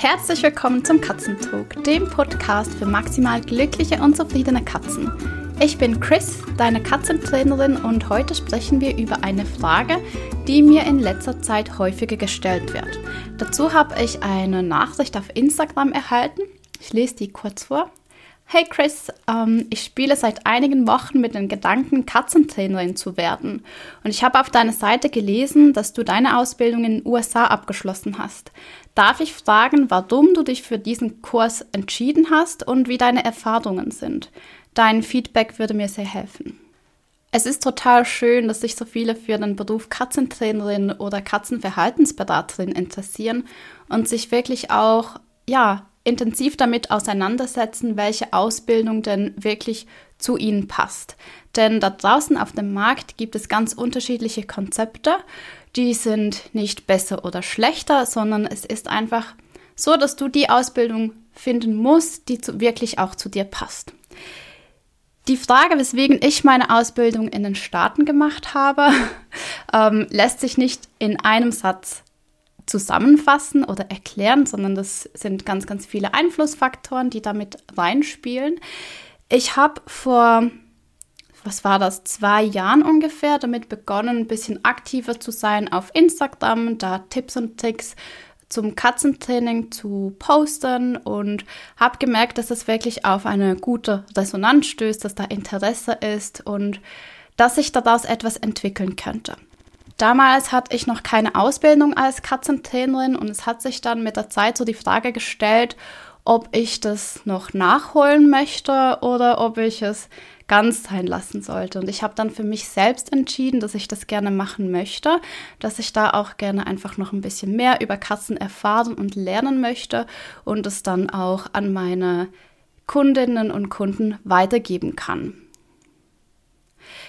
Herzlich willkommen zum Katzentalk, dem Podcast für maximal glückliche und zufriedene Katzen. Ich bin Chris, deine Katzentrainerin und heute sprechen wir über eine Frage, die mir in letzter Zeit häufiger gestellt wird. Dazu habe ich eine Nachricht auf Instagram erhalten. Ich lese die kurz vor. Hey Chris, ähm, ich spiele seit einigen Wochen mit den Gedanken, Katzentrainerin zu werden. Und ich habe auf deiner Seite gelesen, dass du deine Ausbildung in den USA abgeschlossen hast. Darf ich fragen, warum du dich für diesen Kurs entschieden hast und wie deine Erfahrungen sind? Dein Feedback würde mir sehr helfen. Es ist total schön, dass sich so viele für den Beruf Katzentrainerin oder Katzenverhaltensberaterin interessieren und sich wirklich auch, ja, intensiv damit auseinandersetzen, welche Ausbildung denn wirklich zu ihnen passt. Denn da draußen auf dem Markt gibt es ganz unterschiedliche Konzepte. Die sind nicht besser oder schlechter, sondern es ist einfach so, dass du die Ausbildung finden musst, die zu, wirklich auch zu dir passt. Die Frage, weswegen ich meine Ausbildung in den Staaten gemacht habe, ähm, lässt sich nicht in einem Satz zusammenfassen oder erklären, sondern das sind ganz, ganz viele Einflussfaktoren, die damit reinspielen. Ich habe vor, was war das, zwei Jahren ungefähr damit begonnen, ein bisschen aktiver zu sein auf Instagram, da Tipps und Tricks zum Katzentraining zu posten und habe gemerkt, dass es wirklich auf eine gute Resonanz stößt, dass da Interesse ist und dass sich daraus etwas entwickeln könnte. Damals hatte ich noch keine Ausbildung als Katzentrainerin und es hat sich dann mit der Zeit so die Frage gestellt, ob ich das noch nachholen möchte oder ob ich es ganz sein lassen sollte. Und ich habe dann für mich selbst entschieden, dass ich das gerne machen möchte, dass ich da auch gerne einfach noch ein bisschen mehr über Katzen erfahren und lernen möchte und es dann auch an meine Kundinnen und Kunden weitergeben kann.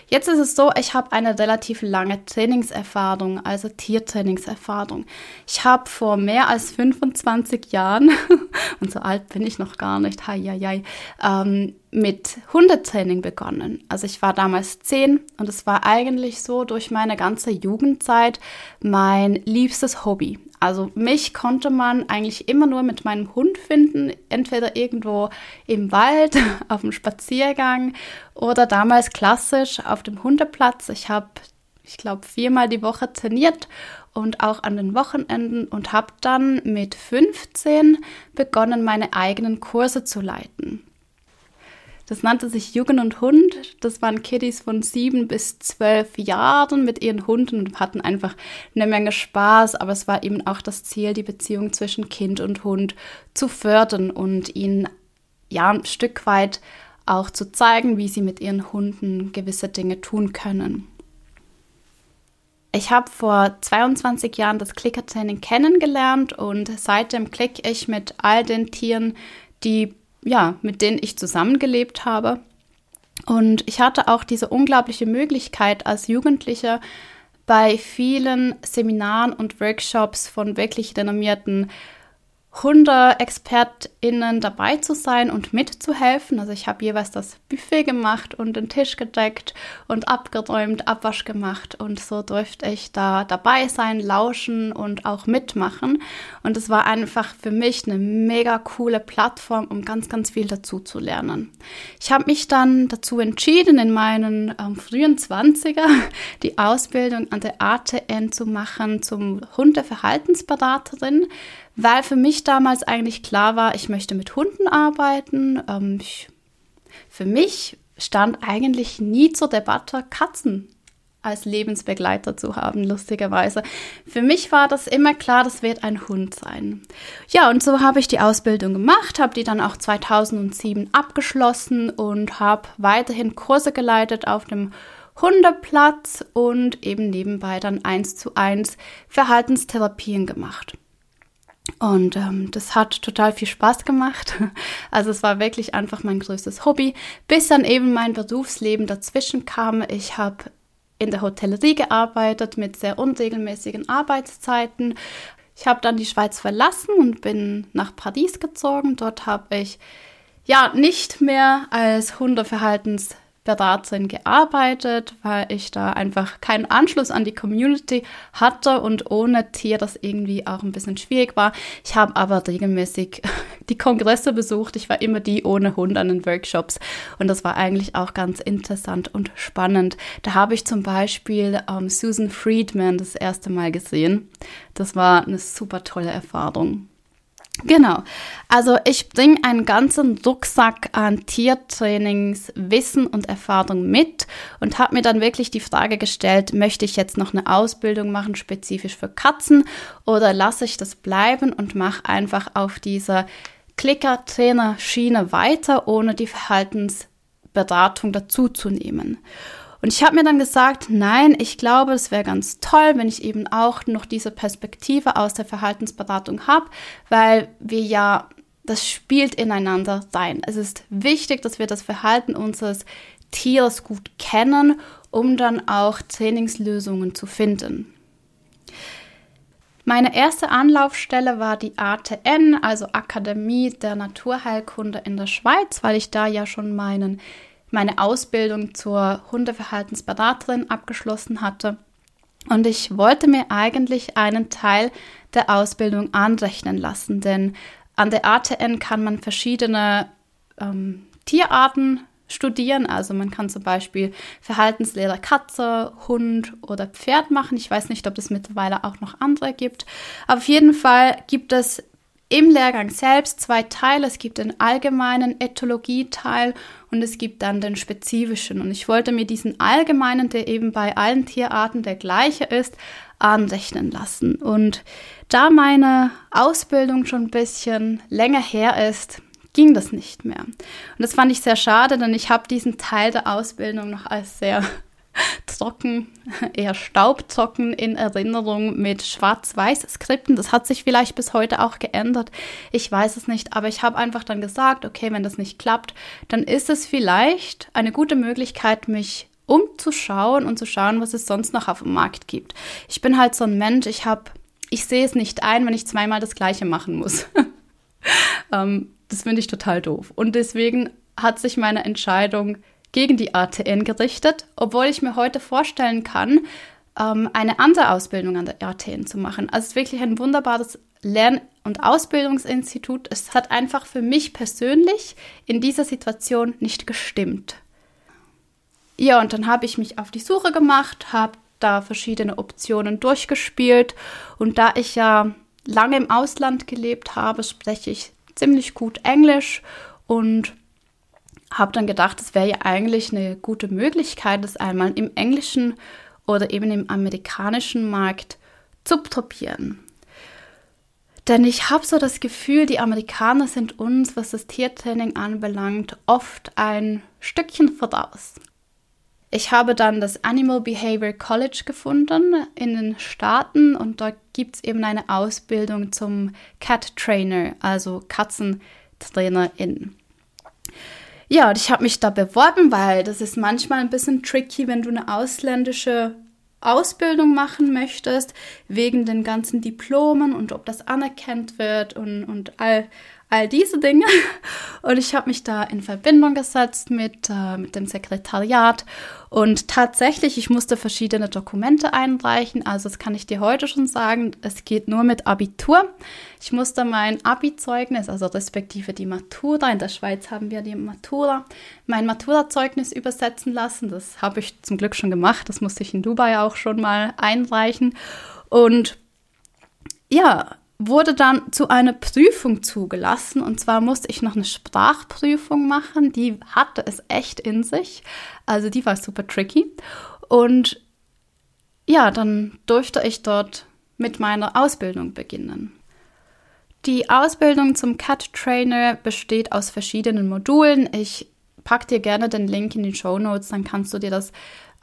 Jetzt ist es so, ich habe eine relativ lange Trainingserfahrung, also Tiertrainingserfahrung. Ich habe vor mehr als 25 Jahren, und so alt bin ich noch gar nicht, hei, hei, hei, ähm, mit Hundetraining begonnen. Also ich war damals zehn und es war eigentlich so durch meine ganze Jugendzeit mein liebstes Hobby. Also mich konnte man eigentlich immer nur mit meinem Hund finden, entweder irgendwo im Wald, auf dem Spaziergang oder damals klassisch auf dem Hundeplatz. Ich habe, ich glaube, viermal die Woche trainiert und auch an den Wochenenden und habe dann mit 15 begonnen, meine eigenen Kurse zu leiten. Das nannte sich Jugend und Hund. Das waren Kiddies von sieben bis zwölf Jahren mit ihren Hunden und hatten einfach eine Menge Spaß. Aber es war eben auch das Ziel, die Beziehung zwischen Kind und Hund zu fördern und ihnen ja ein Stück weit auch zu zeigen, wie sie mit ihren Hunden gewisse Dinge tun können. Ich habe vor 22 Jahren das Klickertraining kennengelernt und seitdem klicke ich mit all den Tieren, die ja, mit denen ich zusammengelebt habe. Und ich hatte auch diese unglaubliche Möglichkeit als Jugendlicher bei vielen Seminaren und Workshops von wirklich renommierten HundeexpertInnen dabei zu sein und mitzuhelfen. Also ich habe jeweils das Buffet gemacht und den Tisch gedeckt und abgeräumt, Abwasch gemacht und so durfte ich da dabei sein, lauschen und auch mitmachen. Und es war einfach für mich eine mega coole Plattform, um ganz, ganz viel dazu zu lernen. Ich habe mich dann dazu entschieden, in meinen ähm, frühen 20er die Ausbildung an der ATN zu machen zum Hundeverhaltensberaterin weil für mich damals eigentlich klar war, ich möchte mit Hunden arbeiten. Ähm, ich, für mich stand eigentlich nie zur Debatte, Katzen als Lebensbegleiter zu haben, lustigerweise. Für mich war das immer klar, das wird ein Hund sein. Ja, und so habe ich die Ausbildung gemacht, habe die dann auch 2007 abgeschlossen und habe weiterhin Kurse geleitet auf dem Hundeplatz und eben nebenbei dann eins zu eins Verhaltenstherapien gemacht. Und ähm, das hat total viel Spaß gemacht. Also es war wirklich einfach mein größtes Hobby, bis dann eben mein Berufsleben dazwischen kam. Ich habe in der Hotellerie gearbeitet mit sehr unregelmäßigen Arbeitszeiten. Ich habe dann die Schweiz verlassen und bin nach Paris gezogen. Dort habe ich ja nicht mehr als Hundeverhaltens Beraterin gearbeitet, weil ich da einfach keinen Anschluss an die Community hatte und ohne Tier das irgendwie auch ein bisschen schwierig war. Ich habe aber regelmäßig die Kongresse besucht. Ich war immer die ohne Hund an den Workshops und das war eigentlich auch ganz interessant und spannend. Da habe ich zum Beispiel ähm, Susan Friedman das erste Mal gesehen. Das war eine super tolle Erfahrung. Genau. Also ich bringe einen ganzen Rucksack an Tiertrainings, Wissen und Erfahrung mit und habe mir dann wirklich die Frage gestellt, möchte ich jetzt noch eine Ausbildung machen, spezifisch für Katzen, oder lasse ich das bleiben und mache einfach auf dieser Klicker-Trainer-Schiene weiter, ohne die Verhaltensberatung dazuzunehmen. Und ich habe mir dann gesagt, nein, ich glaube, es wäre ganz toll, wenn ich eben auch noch diese Perspektive aus der Verhaltensberatung habe, weil wir ja, das spielt ineinander sein. Es ist wichtig, dass wir das Verhalten unseres Tieres gut kennen, um dann auch Trainingslösungen zu finden. Meine erste Anlaufstelle war die ATN, also Akademie der Naturheilkunde in der Schweiz, weil ich da ja schon meinen meine Ausbildung zur Hundeverhaltensberaterin abgeschlossen hatte. Und ich wollte mir eigentlich einen Teil der Ausbildung anrechnen lassen, denn an der ATN kann man verschiedene ähm, Tierarten studieren. Also man kann zum Beispiel Verhaltenslehre Katze, Hund oder Pferd machen. Ich weiß nicht, ob es mittlerweile auch noch andere gibt. Auf jeden Fall gibt es im Lehrgang selbst zwei Teile. Es gibt den allgemeinen Ethologie-Teil und es gibt dann den spezifischen. Und ich wollte mir diesen allgemeinen, der eben bei allen Tierarten der gleiche ist, anrechnen lassen. Und da meine Ausbildung schon ein bisschen länger her ist, ging das nicht mehr. Und das fand ich sehr schade, denn ich habe diesen Teil der Ausbildung noch als sehr trocken, eher staubtrocken in Erinnerung mit Schwarz-Weiß-Skripten. Das hat sich vielleicht bis heute auch geändert. Ich weiß es nicht, aber ich habe einfach dann gesagt, okay, wenn das nicht klappt, dann ist es vielleicht eine gute Möglichkeit, mich umzuschauen und zu schauen, was es sonst noch auf dem Markt gibt. Ich bin halt so ein Mensch, ich habe, ich sehe es nicht ein, wenn ich zweimal das Gleiche machen muss. ähm, das finde ich total doof. Und deswegen hat sich meine Entscheidung gegen die ATN gerichtet, obwohl ich mir heute vorstellen kann, ähm, eine andere Ausbildung an der ATN zu machen. Also es ist wirklich ein wunderbares Lern- und Ausbildungsinstitut. Es hat einfach für mich persönlich in dieser Situation nicht gestimmt. Ja, und dann habe ich mich auf die Suche gemacht, habe da verschiedene Optionen durchgespielt und da ich ja lange im Ausland gelebt habe, spreche ich ziemlich gut Englisch und habe dann gedacht, es wäre ja eigentlich eine gute Möglichkeit, das einmal im englischen oder eben im amerikanischen Markt zu probieren. Denn ich habe so das Gefühl, die Amerikaner sind uns, was das Tiertraining anbelangt, oft ein Stückchen voraus. Ich habe dann das Animal Behavior College gefunden in den Staaten und dort gibt es eben eine Ausbildung zum Cat Trainer, also Katzentrainerin. Ja, und ich habe mich da beworben, weil das ist manchmal ein bisschen tricky, wenn du eine ausländische Ausbildung machen möchtest, wegen den ganzen Diplomen und ob das anerkannt wird und, und all, all diese Dinge. Und ich habe mich da in Verbindung gesetzt mit, äh, mit dem Sekretariat. Und tatsächlich, ich musste verschiedene Dokumente einreichen. Also das kann ich dir heute schon sagen. Es geht nur mit Abitur. Ich musste mein Abi-Zeugnis, also respektive die Matura, in der Schweiz haben wir die Matura, mein Matura-Zeugnis übersetzen lassen. Das habe ich zum Glück schon gemacht. Das musste ich in Dubai auch schon mal einreichen. Und ja, wurde dann zu einer Prüfung zugelassen. Und zwar musste ich noch eine Sprachprüfung machen. Die hatte es echt in sich. Also die war super tricky. Und ja, dann durfte ich dort mit meiner Ausbildung beginnen. Die Ausbildung zum Cat Trainer besteht aus verschiedenen Modulen. Ich packe dir gerne den Link in die Show Notes, dann kannst du dir das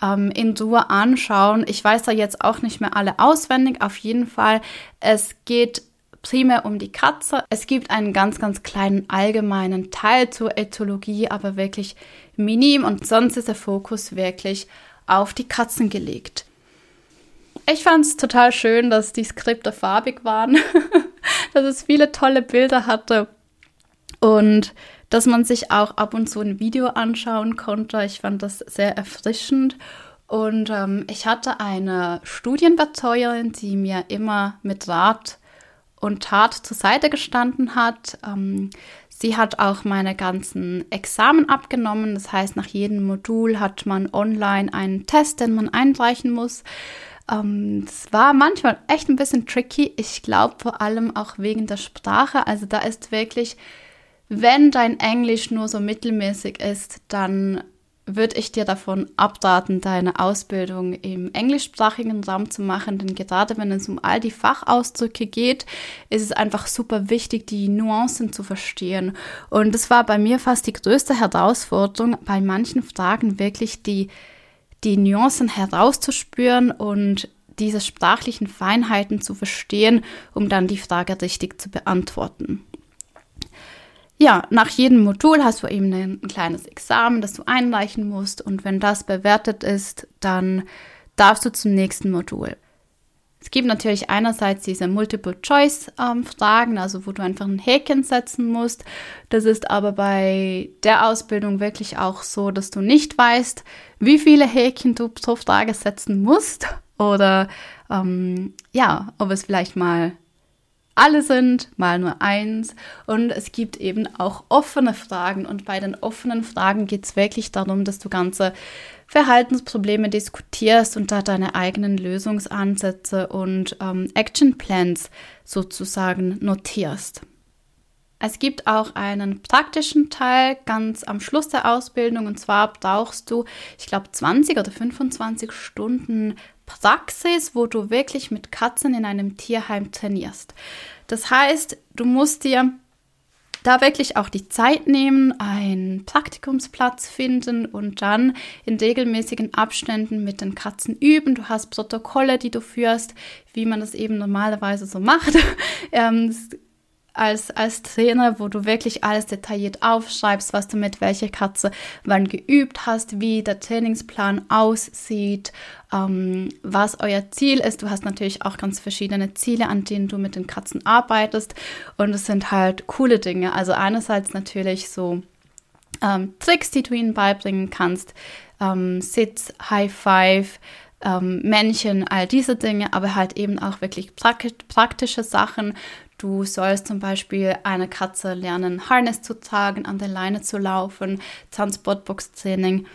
ähm, in Ruhe anschauen. Ich weiß da jetzt auch nicht mehr alle auswendig. Auf jeden Fall, es geht primär um die Katze. Es gibt einen ganz, ganz kleinen allgemeinen Teil zur Ethologie, aber wirklich minim und sonst ist der Fokus wirklich auf die Katzen gelegt. Ich fand es total schön, dass die Skripte farbig waren, dass es viele tolle Bilder hatte und dass man sich auch ab und zu ein Video anschauen konnte. Ich fand das sehr erfrischend. Und ähm, ich hatte eine Studienbetreuerin, die mir immer mit Rat und Tat zur Seite gestanden hat. Ähm, sie hat auch meine ganzen Examen abgenommen. Das heißt, nach jedem Modul hat man online einen Test, den man einreichen muss. Ähm, war manchmal echt ein bisschen tricky. Ich glaube vor allem auch wegen der Sprache. Also da ist wirklich wenn dein Englisch nur so mittelmäßig ist, dann würde ich dir davon abraten, deine Ausbildung im englischsprachigen Raum zu machen, denn gerade wenn es um all die Fachausdrücke geht, ist es einfach super wichtig, die Nuancen zu verstehen. Und es war bei mir fast die größte Herausforderung, bei manchen Fragen wirklich die, die Nuancen herauszuspüren und diese sprachlichen Feinheiten zu verstehen, um dann die Frage richtig zu beantworten ja, nach jedem Modul hast du eben ein, ein kleines Examen, das du einreichen musst. Und wenn das bewertet ist, dann darfst du zum nächsten Modul. Es gibt natürlich einerseits diese Multiple-Choice-Fragen, ähm, also wo du einfach ein Häkchen setzen musst. Das ist aber bei der Ausbildung wirklich auch so, dass du nicht weißt, wie viele Häkchen du pro Frage setzen musst oder ähm, ja, ob es vielleicht mal alle sind, mal nur eins. Und es gibt eben auch offene Fragen. Und bei den offenen Fragen geht es wirklich darum, dass du ganze Verhaltensprobleme diskutierst und da deine eigenen Lösungsansätze und ähm, Action Plans sozusagen notierst. Es gibt auch einen praktischen Teil ganz am Schluss der Ausbildung und zwar brauchst du, ich glaube, 20 oder 25 Stunden Praxis, wo du wirklich mit Katzen in einem Tierheim trainierst. Das heißt, du musst dir da wirklich auch die Zeit nehmen, einen Praktikumsplatz finden und dann in regelmäßigen Abständen mit den Katzen üben. Du hast Protokolle, die du führst, wie man das eben normalerweise so macht. ähm, als, als Trainer, wo du wirklich alles detailliert aufschreibst, was du mit welcher Katze wann geübt hast, wie der Trainingsplan aussieht, ähm, was euer Ziel ist. Du hast natürlich auch ganz verschiedene Ziele, an denen du mit den Katzen arbeitest. Und es sind halt coole Dinge. Also einerseits natürlich so ähm, Tricks, die du ihnen beibringen kannst. Ähm, Sitz, High Five, ähm, Männchen, all diese Dinge, aber halt eben auch wirklich praktische Sachen. Du sollst zum Beispiel eine Katze lernen, Harness zu tragen, an der Leine zu laufen, Transportbox-Training,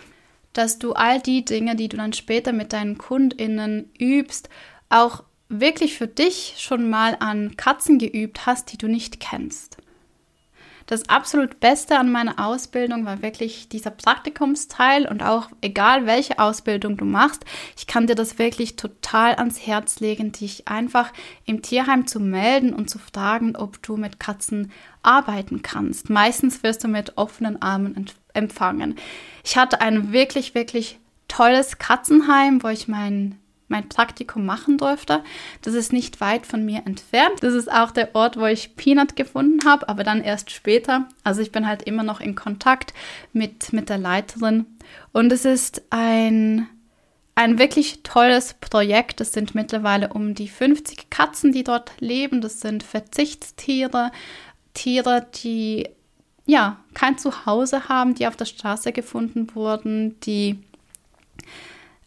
dass du all die Dinge, die du dann später mit deinen KundInnen übst, auch wirklich für dich schon mal an Katzen geübt hast, die du nicht kennst. Das absolut Beste an meiner Ausbildung war wirklich dieser Praktikumsteil und auch egal welche Ausbildung du machst, ich kann dir das wirklich total ans Herz legen, dich einfach im Tierheim zu melden und zu fragen, ob du mit Katzen arbeiten kannst. Meistens wirst du mit offenen Armen empfangen. Ich hatte ein wirklich, wirklich tolles Katzenheim, wo ich meinen mein Praktikum machen durfte. Das ist nicht weit von mir entfernt. Das ist auch der Ort, wo ich Peanut gefunden habe, aber dann erst später. Also ich bin halt immer noch in Kontakt mit, mit der Leiterin. Und es ist ein, ein wirklich tolles Projekt. Es sind mittlerweile um die 50 Katzen, die dort leben. Das sind Verzichtstiere, Tiere, die ja kein Zuhause haben, die auf der Straße gefunden wurden, die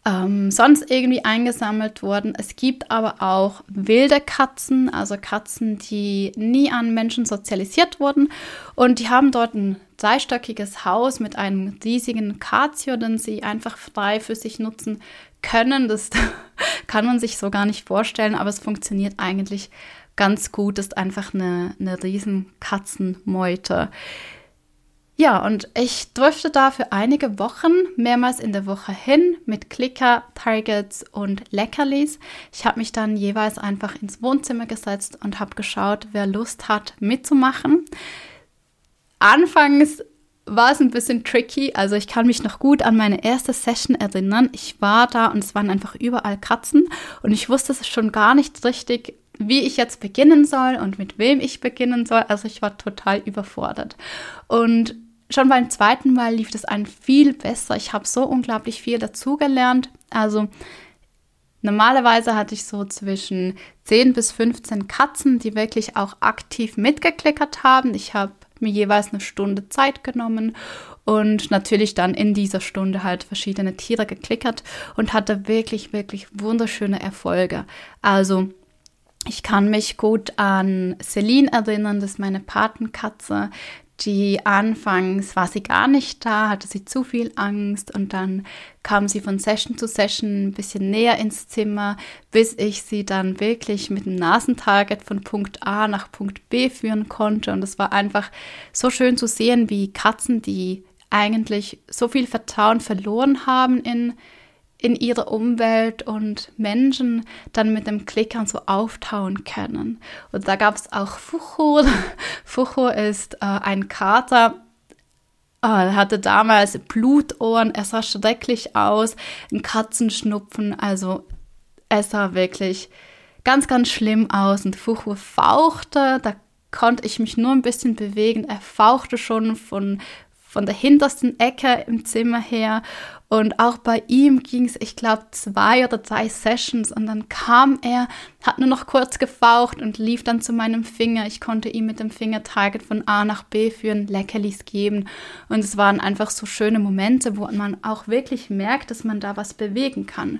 ähm, sonst irgendwie eingesammelt wurden. Es gibt aber auch wilde Katzen, also Katzen, die nie an Menschen sozialisiert wurden. Und die haben dort ein dreistöckiges Haus mit einem riesigen Katio, den sie einfach frei für sich nutzen können. Das kann man sich so gar nicht vorstellen, aber es funktioniert eigentlich ganz gut. Das ist einfach eine, eine riesen Katzenmeute. Ja, und ich durfte da für einige Wochen mehrmals in der Woche hin mit Klicker, Targets und Leckerlis. Ich habe mich dann jeweils einfach ins Wohnzimmer gesetzt und habe geschaut, wer Lust hat mitzumachen. Anfangs war es ein bisschen tricky, also ich kann mich noch gut an meine erste Session erinnern. Ich war da und es waren einfach überall Katzen und ich wusste es schon gar nicht richtig, wie ich jetzt beginnen soll und mit wem ich beginnen soll. Also ich war total überfordert. Und schon beim zweiten Mal lief das ein viel besser. Ich habe so unglaublich viel dazugelernt. Also normalerweise hatte ich so zwischen 10 bis 15 Katzen, die wirklich auch aktiv mitgeklickert haben. Ich habe mir jeweils eine Stunde Zeit genommen und natürlich dann in dieser Stunde halt verschiedene Tiere geklickert und hatte wirklich, wirklich wunderschöne Erfolge. Also ich kann mich gut an Celine erinnern, das ist meine Patenkatze, die anfangs war sie gar nicht da, hatte sie zu viel Angst und dann kam sie von Session zu Session ein bisschen näher ins Zimmer, bis ich sie dann wirklich mit dem Nasentarget von Punkt A nach Punkt B führen konnte. Und es war einfach so schön zu sehen, wie Katzen, die eigentlich so viel Vertrauen verloren haben in in ihrer Umwelt und Menschen dann mit dem Klickern so auftauen können. Und da gab es auch Fucho. Fucho ist äh, ein Kater, Oh, er hatte damals Blutohren, er sah schrecklich aus, ein Katzenschnupfen, also es sah wirklich ganz, ganz schlimm aus. Und Fuchu fauchte, da konnte ich mich nur ein bisschen bewegen, er fauchte schon von, von der hintersten Ecke im Zimmer her und auch bei ihm ging es, ich glaube, zwei oder drei Sessions und dann kam er, hat nur noch kurz gefaucht und lief dann zu meinem Finger. Ich konnte ihm mit dem Finger-Target von A nach B führen, Leckerlis geben und es waren einfach so schöne Momente, wo man auch wirklich merkt, dass man da was bewegen kann.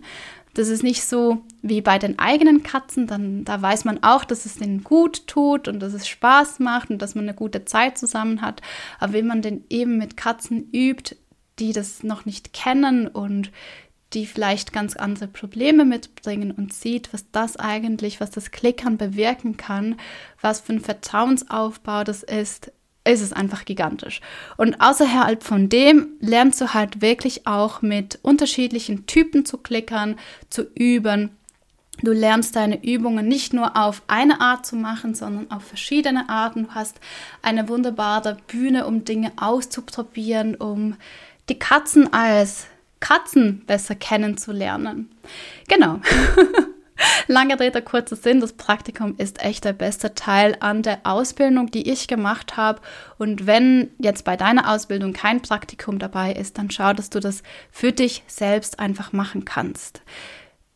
Das ist nicht so wie bei den eigenen Katzen, dann da weiß man auch, dass es denen gut tut und dass es Spaß macht und dass man eine gute Zeit zusammen hat. Aber wenn man den eben mit Katzen übt, die das noch nicht kennen und die vielleicht ganz andere Probleme mitbringen und sieht, was das eigentlich, was das Klickern bewirken kann, was für ein Vertrauensaufbau das ist, ist es einfach gigantisch. Und außerhalb von dem lernst du halt wirklich auch mit unterschiedlichen Typen zu klickern, zu üben. Du lernst deine Übungen nicht nur auf eine Art zu machen, sondern auf verschiedene Arten. Du hast eine wunderbare Bühne, um Dinge auszuprobieren, um die Katzen als Katzen besser kennenzulernen. Genau. Lange Rede, kurzer Sinn, das Praktikum ist echt der beste Teil an der Ausbildung, die ich gemacht habe. Und wenn jetzt bei deiner Ausbildung kein Praktikum dabei ist, dann schau, dass du das für dich selbst einfach machen kannst.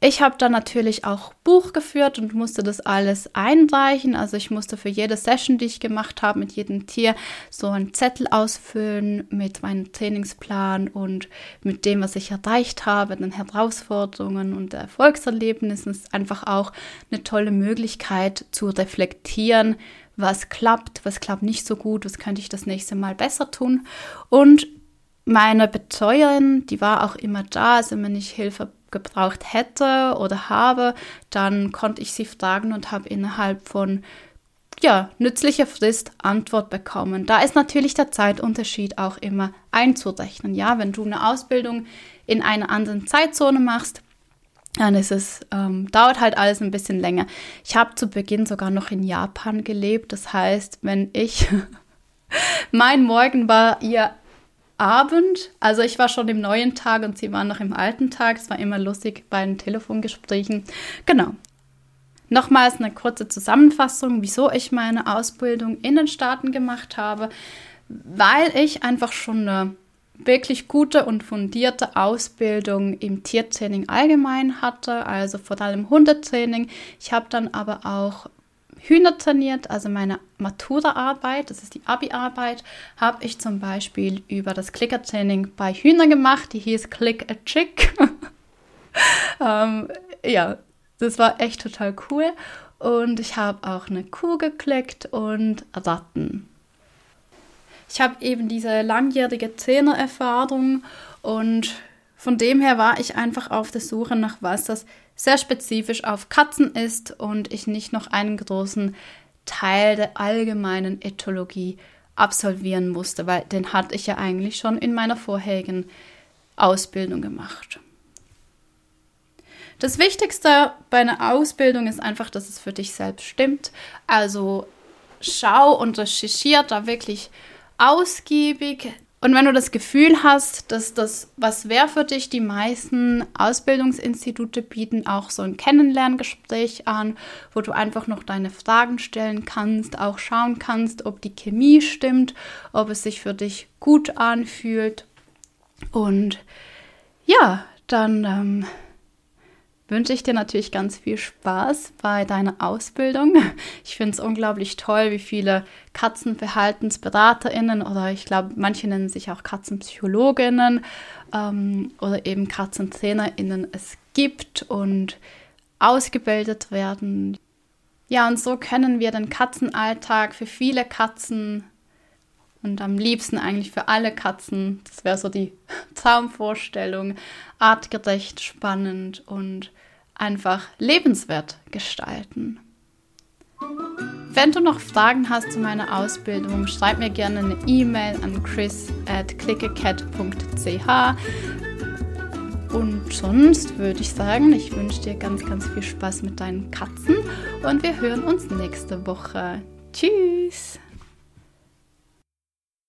Ich habe dann natürlich auch Buch geführt und musste das alles einreichen. Also ich musste für jede Session, die ich gemacht habe, mit jedem Tier so einen Zettel ausfüllen mit meinem Trainingsplan und mit dem, was ich erreicht habe, den Herausforderungen und Erfolgserlebnissen. Es ist einfach auch eine tolle Möglichkeit zu reflektieren, was klappt, was klappt nicht so gut, was könnte ich das nächste Mal besser tun. Und meine Betreuerin, die war auch immer da, also wenn ich Hilfe gebraucht hätte oder habe, dann konnte ich sie fragen und habe innerhalb von ja, nützlicher Frist Antwort bekommen. Da ist natürlich der Zeitunterschied auch immer einzurechnen. Ja, wenn du eine Ausbildung in einer anderen Zeitzone machst, dann ist es, ähm, dauert halt alles ein bisschen länger. Ich habe zu Beginn sogar noch in Japan gelebt. Das heißt, wenn ich, mein Morgen war ihr Abend. Also ich war schon im neuen Tag und sie waren noch im alten Tag. Es war immer lustig bei den Telefongesprächen. Genau. Nochmals eine kurze Zusammenfassung, wieso ich meine Ausbildung in den Staaten gemacht habe. Weil ich einfach schon eine wirklich gute und fundierte Ausbildung im Tiertraining allgemein hatte, also vor allem Hundetraining. Ich habe dann aber auch Hühner trainiert, also meine Matura-Arbeit, das ist die Abi-Arbeit, habe ich zum Beispiel über das Clicker-Training bei Hühnern gemacht, die hieß Click a Chick. ähm, ja, das war echt total cool. Und ich habe auch eine Kuh geklickt und Ratten. Ich habe eben diese langjährige Trainererfahrung und von dem her war ich einfach auf der Suche nach was, das sehr spezifisch auf Katzen ist und ich nicht noch einen großen Teil der allgemeinen Ethologie absolvieren musste, weil den hatte ich ja eigentlich schon in meiner vorherigen Ausbildung gemacht. Das Wichtigste bei einer Ausbildung ist einfach, dass es für dich selbst stimmt. Also schau und recherchiere da wirklich ausgiebig und wenn du das Gefühl hast, dass das was wäre für dich, die meisten Ausbildungsinstitute bieten auch so ein Kennenlerngespräch an, wo du einfach noch deine Fragen stellen kannst, auch schauen kannst, ob die Chemie stimmt, ob es sich für dich gut anfühlt. Und ja, dann ähm, wünsche ich dir natürlich ganz viel Spaß bei deiner Ausbildung. Ich finde es unglaublich toll, wie viele KatzenverhaltensberaterInnen oder ich glaube, manche nennen sich auch KatzenpsychologInnen ähm, oder eben KatzentrainerInnen es gibt und ausgebildet werden. Ja, und so können wir den Katzenalltag für viele Katzen und am liebsten eigentlich für alle Katzen, das wäre so die Traumvorstellung, artgerecht, spannend und einfach lebenswert gestalten. Wenn du noch Fragen hast zu meiner Ausbildung, schreib mir gerne eine E-Mail an chris at clickacat.ch. Und sonst würde ich sagen, ich wünsche dir ganz, ganz viel Spaß mit deinen Katzen und wir hören uns nächste Woche. Tschüss!